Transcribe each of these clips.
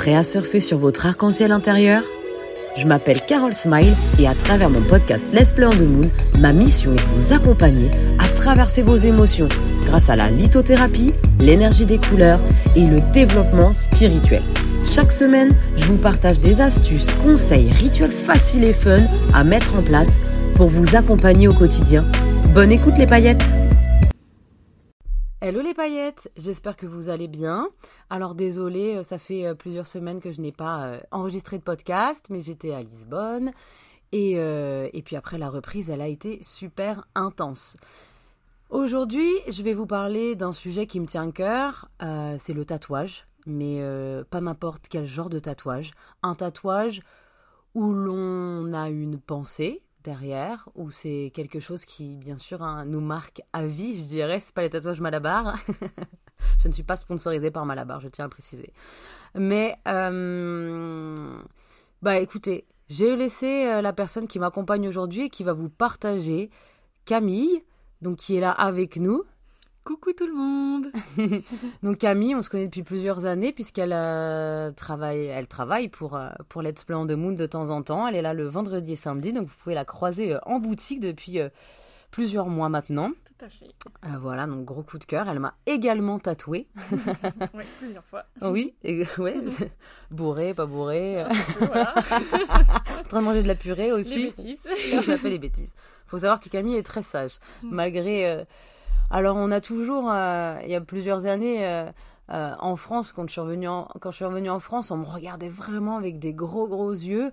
Prêt à surfer sur votre arc-en-ciel intérieur? Je m'appelle Carole Smile et à travers mon podcast Let's Play on the Moon, ma mission est de vous accompagner à traverser vos émotions grâce à la lithothérapie, l'énergie des couleurs et le développement spirituel. Chaque semaine, je vous partage des astuces, conseils, rituels faciles et fun à mettre en place pour vous accompagner au quotidien. Bonne écoute les paillettes Hello les paillettes, j'espère que vous allez bien. Alors désolé, euh, ça fait euh, plusieurs semaines que je n'ai pas euh, enregistré de podcast, mais j'étais à Lisbonne. Et, et puis après la reprise, elle a été super intense. Aujourd'hui, je vais vous parler d'un sujet qui me tient à cœur, c'est le tatouage, mais pas n'importe quel genre de tatouage. Un tatouage où l'on a une pensée, derrière, ou c'est quelque chose qui, bien sûr, hein, nous marque à vie, je dirais. C'est pas les tatouages Malabar. je ne suis pas sponsorisée par Malabar, je tiens à préciser. Mais, euh, bah écoutez, j'ai laissé euh, la personne qui m'accompagne aujourd'hui et qui va vous partager Camille, donc qui est là avec nous. Coucou tout le monde Donc Camille, on se connaît depuis plusieurs années puisqu'elle euh, travaille, elle travaille pour, euh, pour Let's Play on the Moon de temps en temps. Elle est là le vendredi et samedi, donc vous pouvez la croiser euh, en boutique depuis plusieurs mois maintenant. Tout à fait. voilà, donc gros coup de cœur. Elle m'a également tatoué. oui, plusieurs fois. Oui, et, ouais. bourré, pas bourré. voilà. en train de manger de la purée aussi. Les bêtises. Fait les bêtises. Faut savoir que Camille est très sage, mm. malgré alors on a toujours, euh, il y a plusieurs années, euh, euh, en France, quand je, suis revenue en, quand je suis revenue en France, on me regardait vraiment avec des gros gros yeux.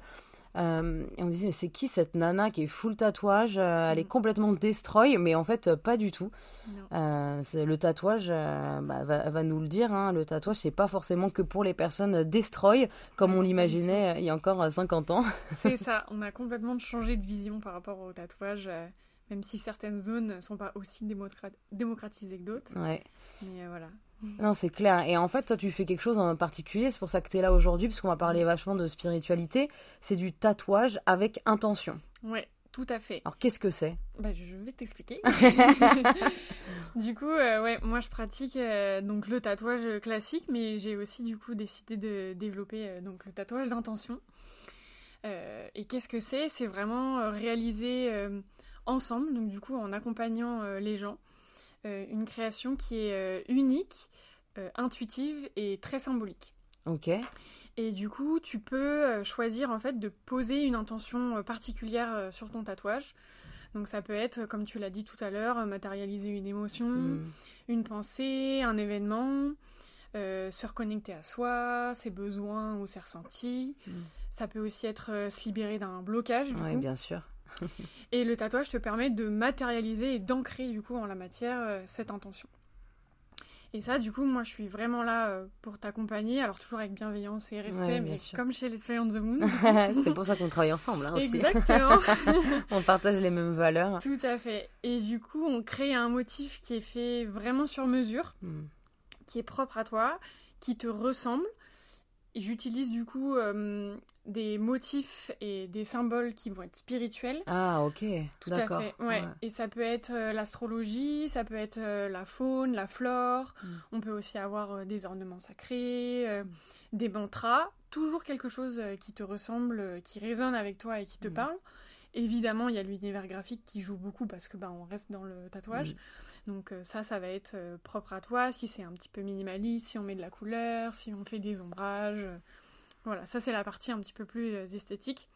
et on me disait, mais c'est qui cette nana qui est full tatouage Elle est mm. complètement destroy, mais en fait, pas du tout. le tatouage, bah, va, nous le dire, hein, le tatouage, c'est pas forcément que pour les personnes destroy, comme on l'imaginait il y a encore 50 ans. c'est ça, on a complètement changé de vision par rapport au tatouage même si certaines zones ne sont pas aussi démocratisées que d'autres. Ouais. Mais euh, voilà. Non, c'est clair. Et en fait, toi, tu fais quelque chose en particulier. C'est pour ça que tu es là aujourd'hui, parce qu'on va parler vachement de spiritualité. C'est du tatouage avec intention. Ouais, tout à fait. Alors, qu'est-ce que c'est? Bah, Je vais t'expliquer. du coup, euh, ouais, moi, je pratique euh, donc le tatouage classique, mais j'ai aussi du coup décidé de développer donc le tatouage d'intention. et qu'est-ce que c'est? C'est vraiment réaliser ensemble, donc du coup en accompagnant euh, les gens. Euh, une création qui est euh, unique, intuitive et très symbolique. Ok. Et du coup, tu peux choisir en fait de poser une intention particulière sur ton tatouage. Donc ça peut être, comme tu l'as dit tout à l'heure, matérialiser une émotion, hmm. une pensée, un événement, se reconnecter à soi, ses besoins ou ses ressentis. Hmm. Ça peut aussi être se libérer d'un blocage. Oui, bien sûr. et le tatouage te permet de matérialiser et d'ancrer du coup en la matière euh, cette intention. Et ça, du coup, moi, je suis vraiment là euh, pour t'accompagner, alors toujours avec bienveillance et respect, mais comme chez les Play on the Moon. c'est pour ça qu'on travaille ensemble, hein, aussi. Exactement. on partage les mêmes valeurs. Tout à fait. Et du coup, on crée un motif qui est fait vraiment sur mesure, hmm. qui est propre à toi, qui te ressemble, J'utilise du coup euh, des motifs et des symboles qui vont être spirituels. Ah, ok. Tout à fait. Ouais. Et ça peut être euh, l'astrologie, ça peut être euh, la faune, la flore. Mm. On peut aussi avoir des ornements sacrés, des mantras. Toujours quelque chose qui te ressemble, qui résonne avec toi et qui te mm. parle. Évidemment, il y a l'univers graphique qui joue beaucoup parce que bah, on reste dans le tatouage. Mm. Donc euh, ça, ça va être euh, propre à toi, si c'est un petit peu minimaliste, si on met de la couleur, si on fait des ombrages. Euh, voilà, ça c'est la partie un petit peu plus esthétique.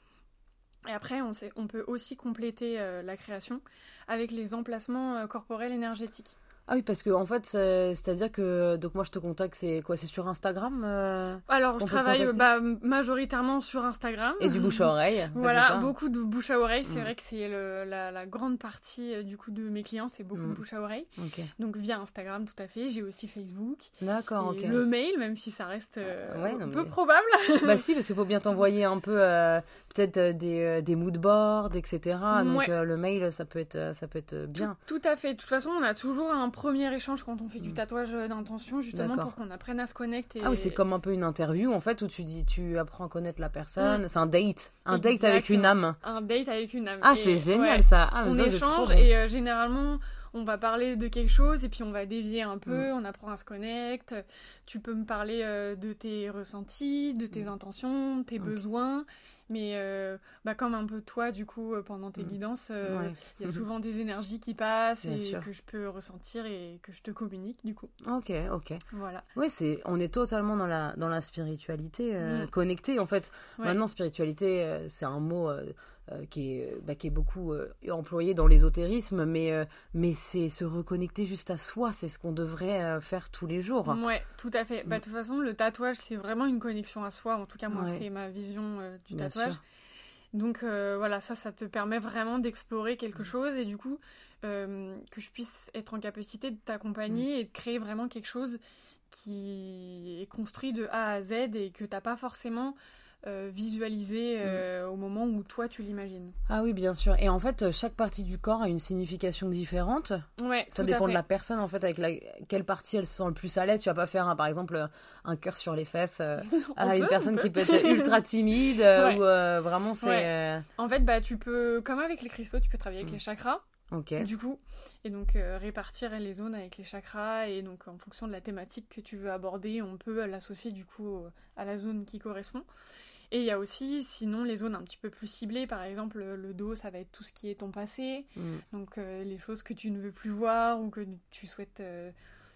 Et après, on, on peut aussi compléter la création avec les emplacements corporels énergétiques. Ah oui, parce que en fait, c'est-à-dire que donc moi je te contacte, c'est quoi C'est sur Instagram euh, Alors je travaille bah, majoritairement sur Instagram. Et du bouche à oreille. voilà, beaucoup de bouche à oreille. C'est mm. vrai que c'est la, la, grande partie euh, du coup de mes clients, c'est beaucoup de mm. bouche à oreille. Donc via Instagram, tout à fait. J'ai aussi Facebook. D'accord, ok. Le mail, même si ça reste euh, un peu probable. bah si, parce qu'il faut bien t'envoyer un peu peut-être des, des mood boards, etc. Donc le mail, ça peut être ça peut être bien. Tout, tout, à fait. De toute façon, on a toujours un premier échange quand on fait du mm. tatouage d'intention, justement pour qu'on apprenne à se connecter. Ah oui, c'est comme un peu une interview en fait où tu dis, tu apprends à connaître la personne. Mm. C'est un date, un date avec une âme. Un date avec une âme. Ah, c'est génial ça. Ah, on échange et euh, généralement on va parler de quelque chose et puis on va dévier un peu, mm. on apprend à se connecter. Tu peux me parler euh, de tes ressentis, de tes intentions, tes besoins. Mais euh, bah, comme un peu toi, du coup, euh, pendant tes mm. guidances, il y a souvent des énergies qui passent et que je peux ressentir et que je te communique, du coup. Ok, ok. Voilà. Oui, c'est, on est totalement dans la, dans la spiritualité, connectée. En fait, maintenant, spiritualité, c'est un mot euh, qui, est, bah, qui est beaucoup euh, employé dans l'ésotérisme, mais, euh, mais c'est se reconnecter juste à soi, c'est ce qu'on devrait faire tous les jours. Ouais, tout à fait. Bah, de toute façon, le tatouage, c'est vraiment une connexion à soi. En tout cas, moi, c'est ma vision du tatouage. Donc voilà, ça, ça te permet vraiment d'explorer quelque chose et du coup, que je puisse être en capacité de t'accompagner mm. et de créer vraiment quelque chose qui est construit de A à Z et que t'as pas forcément euh, visualiser mm. euh, au moment où toi tu l'imagines. Ah oui, bien sûr. Et en fait, chaque partie du corps a une signification différente. Ouais, ça dépend de la personne en fait, avec la... quelle partie elle se sent le plus à l'aise. Tu vas pas faire, par exemple, un cœur sur les fesses euh, à une personne qui peut être ultra timide ou vraiment c'est. En fait, bah tu peux, comme avec les cristaux, tu peux travailler avec mm. les chakras. Ok. Du coup, et donc répartir les zones avec les chakras et donc en fonction de la thématique que tu veux aborder, on peut l'associer du coup à la zone qui correspond. Et il y a aussi, sinon, les zones un petit peu plus ciblées. Par exemple, le dos, ça va être tout ce qui est ton passé. Mm. Donc, euh, les choses que tu ne veux plus voir ou que tu souhaites euh,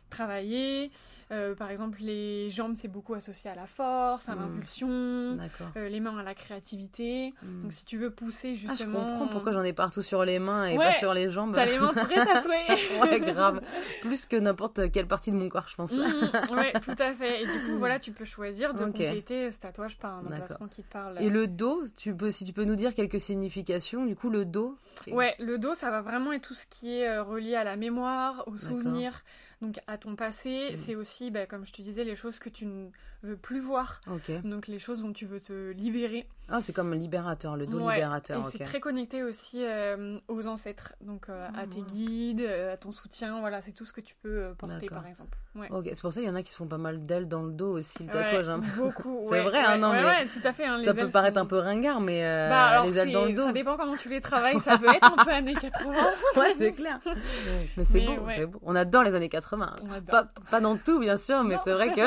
travailler. Euh, par exemple, les jambes, c'est beaucoup associé à la force, à hmm. l'impulsion. Euh, les mains à la créativité. Hmm. Donc, si tu veux pousser justement. Ah, je comprends pourquoi j'en ai partout sur les mains et pas sur les jambes. T'as les mains très tatouées. ouais, grave. Plus que n'importe quelle partie de mon corps, je pense. Hmm, ouais, tout à fait. Et du coup, voilà, tu peux choisir de compléter ce tatouage par un emplacement qui te parle. Et le dos, tu peux, si tu peux nous dire quelques significations, du coup, le dos? Ouais, le dos, ça va vraiment être tout ce qui est euh, relié à la mémoire, aux souvenirs donc à ton passé. Mm. C'est aussi, bah, comme je te disais, les choses que tu ne veux plus voir. Donc les choses dont tu veux te libérer. Ah, c'est comme libérateur, le dos libérateur. Et c'est très connecté aussi euh, aux ancêtres, donc euh, à tes guides, euh, à ton soutien. Voilà, c'est tout ce que tu peux porter, par exemple. Ok, c'est pour ça qu'il y en a qui se font pas mal d'ailes dans le dos aussi, le tatouage. Hein. Beaucoup. c'est vrai, hein, non mais tout à fait. Hein, ça peut paraître un peu ringard, mais bah, les ailes dans le dos. Ça dépend comment tu les travailles. Ça peut être un peu années 80. ouais, c'est clair. mais c'est bon, c'est bon. On adore les années 80. Pas, pas dans tout, bien sûr, mais c'est vrai que.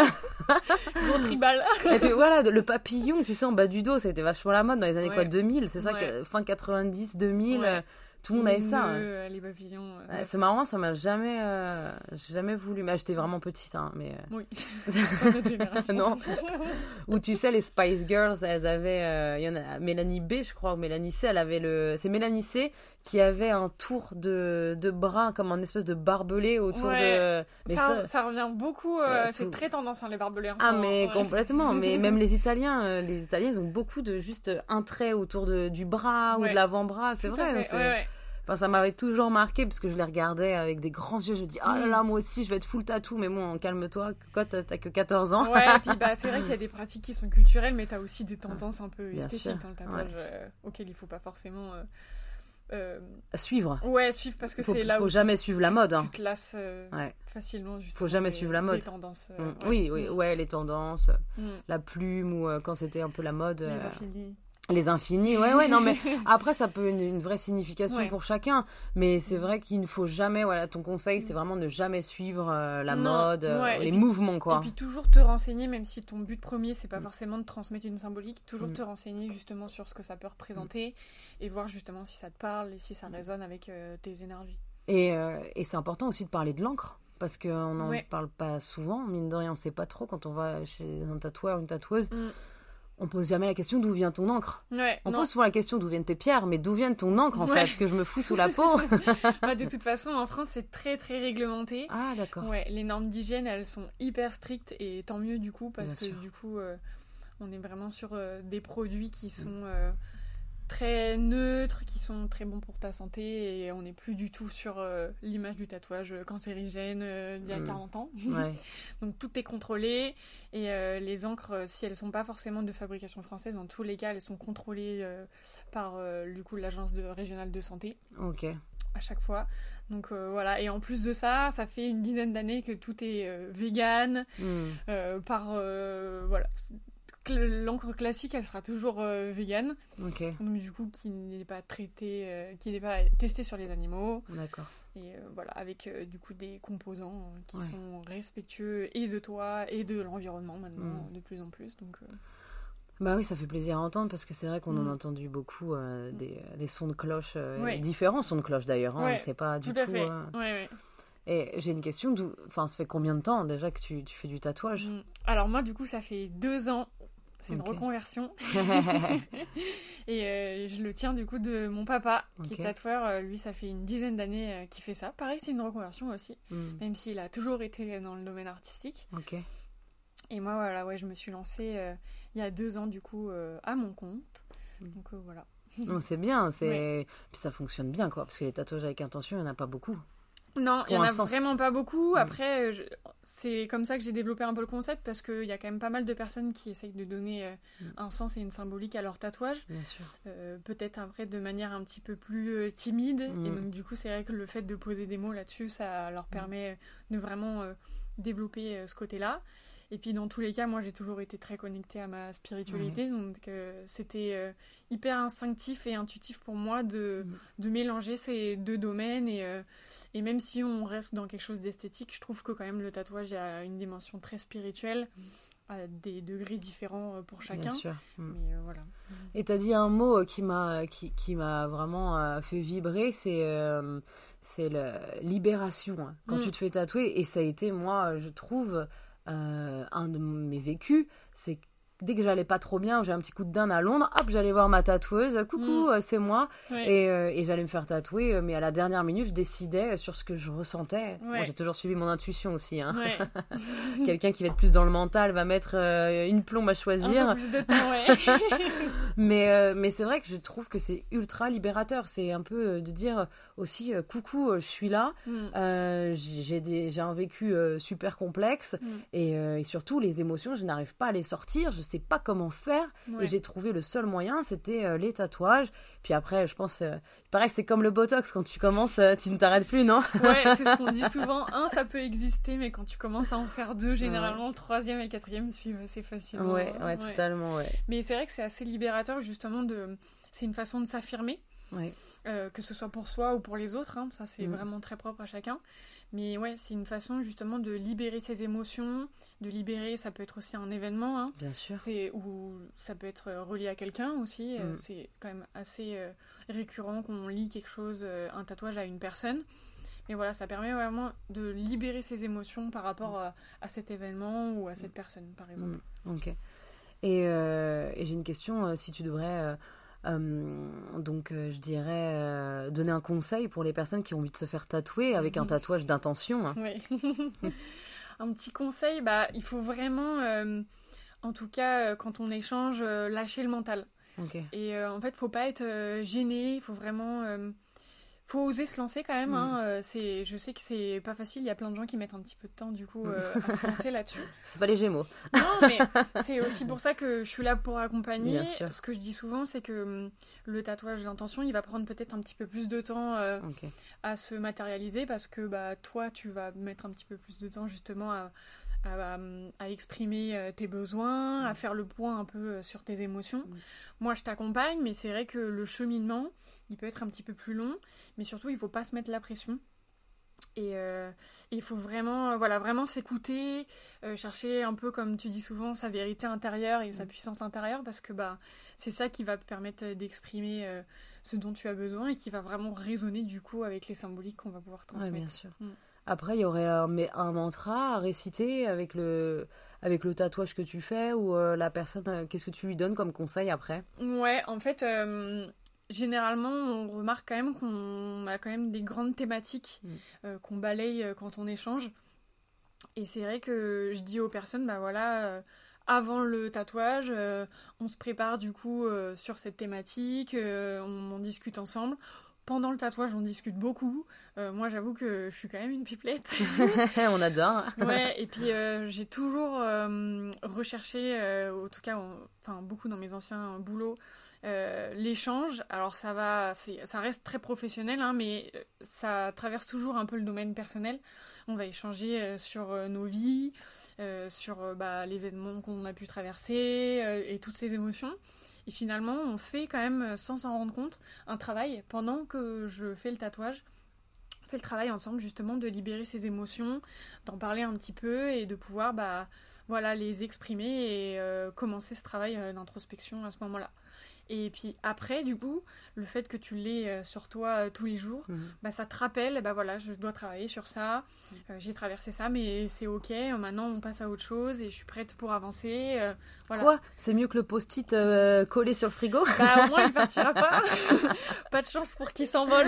Gros tribal. voilà, le papillon, tu sais, en bas du dos, c'était vachement la mode dans les années quoi, 2000, c'est ça, que, fin 90, 2000. Tout le monde avait ça. Euh, les papillons. Euh, c'est marrant, ça m'a jamais, euh, jamais voulu. Mais j'étais vraiment petite, hein, mais. Oui. pas notre génération. non. Ou tu sais, les Spice Girls, elles avaient, il y en a Mélanie B, je crois, ou Mélanie C, elle avait le, c'est Mélanie C qui avait un tour de, de bras comme un espèce de barbelé autour de. Mais ça, ça, revient beaucoup. c'est très tendance hein, les barbelés. ah mais complètement. mais même les Italiens, les Italiens ont beaucoup de juste un trait autour de, du bras ou de l'avant-bras. C'est vrai. Enfin, ça m'avait toujours marqué parce que je les regardais avec des grands yeux. Je me dis, oh là là, moi aussi, je vais être full tatou. Mais bon, calme-toi, quand t'as que 14 ans. Ouais, et puis bah, c'est vrai qu'il y a des pratiques qui sont culturelles, mais t'as aussi des tendances un peu esthétiques dans le tatouage euh, auxquelles il faut pas forcément. Euh, euh, suivre. Ouais, suivre parce que c'est là faut jamais suivre la mode. Hein. Tu te lasses facilement. Faut jamais suivre la mode. Les tendances. Mm. Oui, oui, mm. ouais, les tendances, la plume ou quand c'était un peu la mode. Les les infinis, ouais, ouais, non, mais après, ça peut une, une vraie signification pour chacun. Mais c'est vrai qu'il ne faut jamais, voilà, ton conseil, c'est vraiment ne jamais suivre euh, la mode, euh, les mouvements, quoi. Et puis toujours te renseigner, même si ton but premier, c'est pas mm. forcément de transmettre une symbolique, toujours mm. te renseigner justement sur ce que ça peut représenter et voir justement si ça te parle et si ça résonne avec euh, tes énergies. Et, et c'est important aussi de parler de l'encre parce qu'on n'en parle pas souvent, mine de rien, on sait pas trop quand on va chez un tatoueur, une tatoueuse. Mm on pose jamais la question d'où vient ton encre. on pose souvent la question d'où viennent tes pierres, mais d'où vient ton encre en fait? Est-ce que je me fous sous la peau bah, De toute façon, en France, c'est très très réglementé. Ah d'accord. Ouais, les normes d'hygiène, elles sont hyper strictes et tant mieux du coup parce que du coup, euh, on est vraiment sur euh, des produits qui sont euh, très neutres, qui sont très bons pour ta santé et on n'est plus du tout sur euh, l'image du tatouage cancérigène euh, d'il y a 40 mm. ans. Donc tout est contrôlé et euh, les encres, si elles sont pas forcément de fabrication française, dans tous les cas, elles sont contrôlées par du coup l'agence régionale de santé. Ok. À chaque fois. Donc voilà, et en plus de ça, ça fait une dizaine d'années que tout est vegan, mm. par voilà l'encre classique, elle sera toujours euh, vegan. Donc du coup, qui n'est pas traité, qui n'est pas testé sur les animaux. D'accord. Et voilà, avec du coup des composants qui sont respectueux et de toi et de l'environnement maintenant mm. de plus en plus. Donc bah oui, ça fait plaisir à entendre parce que c'est vrai qu'on en a mm. entendu beaucoup des, des, sons de cloche, différents sons de cloche d'ailleurs. Hein, on sait pas du tout. tout à et j'ai une question, enfin, ça fait combien de temps déjà que tu, tu fais du tatouage? Alors moi, du coup, ça fait deux ans. C'est une reconversion. et euh, je le tiens du coup de mon papa, qui est tatoueur. Euh, lui, ça fait une dizaine d'années euh, qu'il fait ça. Pareil, c'est une reconversion aussi, mm. même s'il a toujours été dans le domaine artistique. Et moi, voilà, ouais, je me suis lancée il y a deux ans du coup à mon compte. Mm. Donc voilà. c'est bien, c'est puis ça fonctionne bien quoi, parce que les tatouages avec intention, il n'y en a pas beaucoup. Non, il n'y en a vraiment pas beaucoup. Mm. Après, c'est comme ça que j'ai développé un peu le concept parce qu'il y a quand même pas mal de personnes qui essayent de donner euh, mm. un sens et une symbolique à leur tatouage. Euh, peut-être après de manière un petit peu plus euh, timide. Et mm. donc, du coup, c'est vrai que le fait de poser des mots là-dessus, ça leur permet de vraiment développer ce côté-là. Et puis dans tous les cas, moi j'ai toujours été très connectée à ma spiritualité, donc c'était hyper instinctif et intuitif pour moi de, de mélanger ces deux domaines et et même si on reste dans quelque chose d'esthétique, je trouve que quand même le tatouage a une dimension très spirituelle, à des degrés différents euh, pour chacun. Bien sûr. Mais euh, voilà. Et tu as dit un mot qui m'a qui, qui m'a vraiment euh, fait vibrer, c'est c'est la libération. Hein. Quand mm. tu te fais tatouer, et ça a été moi, je trouve, un de mes vécus, c'est dès que j'allais pas trop bien, j'ai un petit coup de dinde à Londres, hop, j'allais voir ma tatoueuse, coucou, mm. euh, c'est moi, et, euh, et j'allais me faire tatouer, euh, mais à la dernière minute, je décidais sur ce que je ressentais. Moi, j'ai toujours suivi mon intuition aussi. Hein. Quelqu'un qui va être plus dans le mental va mettre une plombe à choisir. Un peu plus de temps, mais mais c'est vrai que je trouve que c'est ultra libérateur. C'est un peu de dire aussi, coucou, je suis là, mm. j'ai un vécu super complexe, mm. et, et, surtout les émotions, je n'arrive pas à les sortir. Je sais pas comment faire. Et j'ai trouvé le seul moyen, c'était euh, les tatouages. Puis après, je pense, euh, pareil, c'est comme le botox. Quand tu commences, euh, tu ne t'arrêtes plus, non? Ouais, c'est ce qu'on dit souvent. Un, ça peut exister, mais quand tu commences à en faire deux, généralement, le troisième et le quatrième suivent assez facilement. Ouais, ouais, totalement, ouais. Mais c'est vrai que c'est assez libérateur, justement, de. C'est une façon de s'affirmer. que ce soit pour soi ou pour les autres, hein. ça c'est mm. vraiment très propre à chacun. Mais ouais, c'est une façon justement de libérer ses émotions, de libérer, ça peut être aussi un événement. Hein. Bien sûr. Ou ça peut être euh, relié à quelqu'un aussi. Euh, mm. C'est quand même assez euh, récurrent qu'on lit quelque chose, un tatouage à une personne. Mais voilà, ça permet vraiment de libérer ses émotions par rapport à, cet événement ou à cette personne, par exemple. Mm. Ok. Et, et j'ai une question, si tu devrais donc, euh, je dirais euh, donner un conseil pour les personnes qui ont envie de se faire tatouer avec un tatouage d'intention. Hein. un petit conseil, bah, il faut vraiment, en tout cas, quand on échange, lâcher le mental. Et en fait, faut pas être gêné, il faut vraiment faut oser se lancer quand même. Hein, mm. euh, c'est, je sais que c'est pas facile. Il y a plein de gens qui mettent un petit peu de temps du coup mm. euh, à se lancer là-dessus. C'est pas les Gémeaux. Non, mais c'est aussi pour ça que je suis là pour accompagner. Ce que je dis souvent, c'est que hum, le tatouage d'intention, il va prendre peut-être un petit peu plus de temps euh, à se matérialiser parce que bah toi, tu vas mettre un petit peu plus de temps justement à, à, exprimer tes besoins, à mm. faire le point un peu sur tes émotions. Moi, je t'accompagne, mais c'est vrai que le cheminement, il peut être un petit peu plus long, mais surtout, il ne faut pas se mettre la pression. Et euh, il faut vraiment, voilà, vraiment s'écouter, euh, chercher un peu, comme tu dis souvent, sa vérité intérieure et sa mm. puissance intérieure, parce que bah, c'est ça qui va te permettre d'exprimer euh, ce dont tu as besoin et qui va vraiment résonner du coup avec les symboliques qu'on va pouvoir transmettre. bien sûr. Mm. Après, il y aurait un, un, mantra à réciter avec le, avec le tatouage que tu fais ou la personne, qu'est-ce que tu lui donnes comme conseil après? Ouais, en fait, généralement, on remarque quand même qu'on a quand même des grandes thématiques mm. euh, qu'on balaye euh, quand on échange. Et c'est vrai que je dis aux personnes, bah voilà, euh, avant le tatouage, on se prépare du coup sur cette thématique, on en discute ensemble. Pendant le tatouage, on discute beaucoup. moi, j'avoue que je suis quand même une pipelette. on adore. ouais, et puis j'ai toujours recherché, en tout cas, enfin beaucoup dans mes anciens boulots, euh, l'échange, alors ça va, ça reste très professionnel, hein, mais euh, ça traverse toujours un peu le domaine personnel. On va échanger euh, sur nos vies, sur bah, l'événement qu'on a pu traverser et toutes ces émotions. Et finalement, on fait quand même, sans s'en rendre compte, un travail pendant que je fais le tatouage fait le travail ensemble justement de libérer ses émotions, d'en parler un petit peu et de pouvoir bah, voilà, les exprimer et euh, commencer ce travail euh, d'introspection à ce moment-là. Et puis après, du coup, le fait que tu l'aies euh, sur toi euh, tous les jours, mhm. bah, ça te rappelle, bah voilà, je dois travailler sur ça, euh, j'ai traversé ça, mais c'est ok, maintenant on passe à autre chose et je suis prête pour avancer. voilà. Quoi? C'est mieux que le post-it collé sur le frigo? Bah au moins il partira pas. pas de chance pour qu'il s'envole.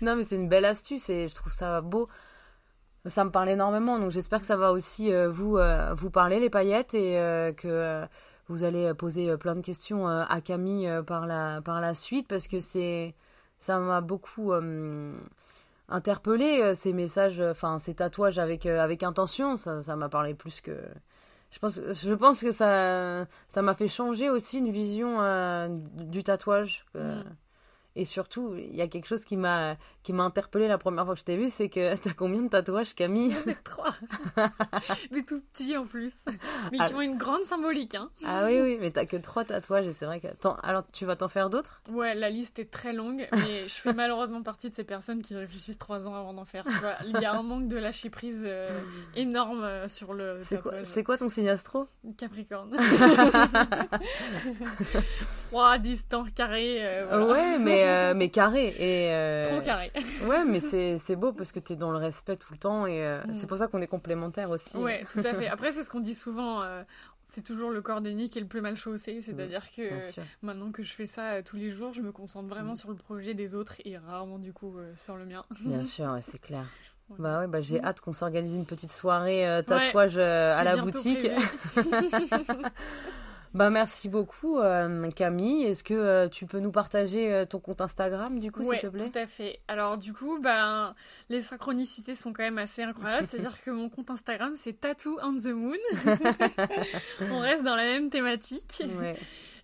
non mais c'est une belle astuce et je trouve ça beau ça me parle énormément. Donc j'espère que ça va aussi vous vous parler les paillettes et que vous allez poser euh, plein de questions euh, à Camille euh, par la, par la suite parce que c'est ça m'a beaucoup interpellé ces messages, enfin ces tatouages avec, avec intention. Ça m'a parlé plus que. Je pense, je pense que ça ça m'a fait changer aussi une vision du tatouage. Et surtout, il y a quelque chose qui m'a qui m'a interpellé la première fois que je t'ai vu, c'est que t'as combien de tatouages, Camille Trois. Des tout petits en plus, mais qui ah. ont une grande symbolique. Hein. Ah oui, oui, mais t'as que trois tatouages et c'est vrai que. Alors, tu vas t'en faire d'autres? Ouais, la liste est très longue, mais je fais malheureusement partie de ces personnes qui réfléchissent trois ans avant d'en faire. Il y a un manque de lâcher prise euh, énorme euh, sur le tatouage. C'est quoi, ton signe astro? Capricorne. Froid, distant, carré. Euh, ouais, mais euh, mais carré. Et, euh, Trop carré. ouais, mais c'est beau parce que tu es dans le respect tout le temps et euh, mm. c'est pour ça qu'on est complémentaires aussi. Ouais, tout à fait. Après, c'est ce qu'on dit souvent. c'est toujours le corps de Nick qui est le plus mal chaussé. C'est-à-dire que maintenant que je fais ça tous les jours, je me concentre vraiment mm. sur le projet des autres et rarement du coup sur le mien. Bien sûr, c'est clair. Bah ouais, bah j'ai mm. hâte qu'on s'organise une petite soirée tatouage à la boutique. Bah merci beaucoup euh, Camille. Est-ce que euh, tu peux nous partager euh, ton compte Instagram du coup s'il te plaît? tout à fait. Alors du coup ben les synchronicités sont quand même assez incroyables. C'est-à-dire que mon compte Instagram c'est Tattoo on the Moon. On reste dans la même thématique.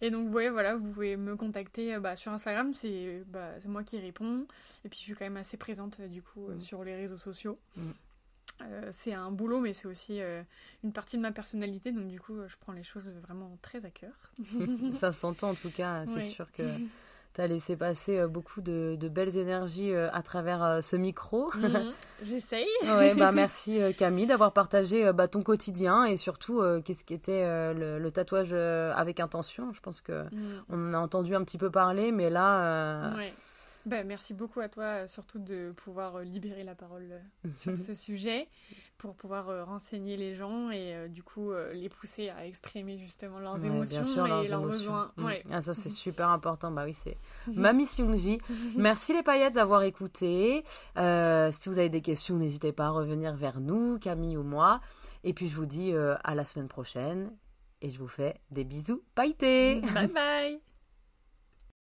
Et donc ouais, voilà, vous pouvez me contacter bah, sur Instagram, c'est bah, moi qui réponds. Et puis je suis quand même assez présente du coup mm. sur les réseaux sociaux. Mm. Euh, c'est un boulot, mais c'est aussi euh, une partie de ma personnalité, donc du coup, je prends les choses vraiment très à cœur. Ça s'entend en tout cas, c'est sûr que tu as laissé passer euh, beaucoup de, belles énergies à travers ce micro. Mhm. J'essaye. ouais, bah, merci Camille d'avoir partagé bah, ton quotidien et surtout qu'est-ce qu'était le, le, tatouage avec intention. Je pense que mhm. on en a entendu un petit peu parler, mais là. Ben, merci beaucoup à toi, euh, surtout de pouvoir euh, libérer la parole euh, sur ce sujet, pour pouvoir renseigner les gens et du coup les pousser à exprimer justement leurs émotions et leurs, besoins. Mm. Ah, ça, c'est super important. Bah oui, c'est ma mission de vie. Merci les paillettes d'avoir écouté. si vous avez des questions, n'hésitez pas à revenir vers nous, Camille ou moi. Et puis je vous dis à la semaine prochaine et je vous fais des bisous pailletés. Bye bye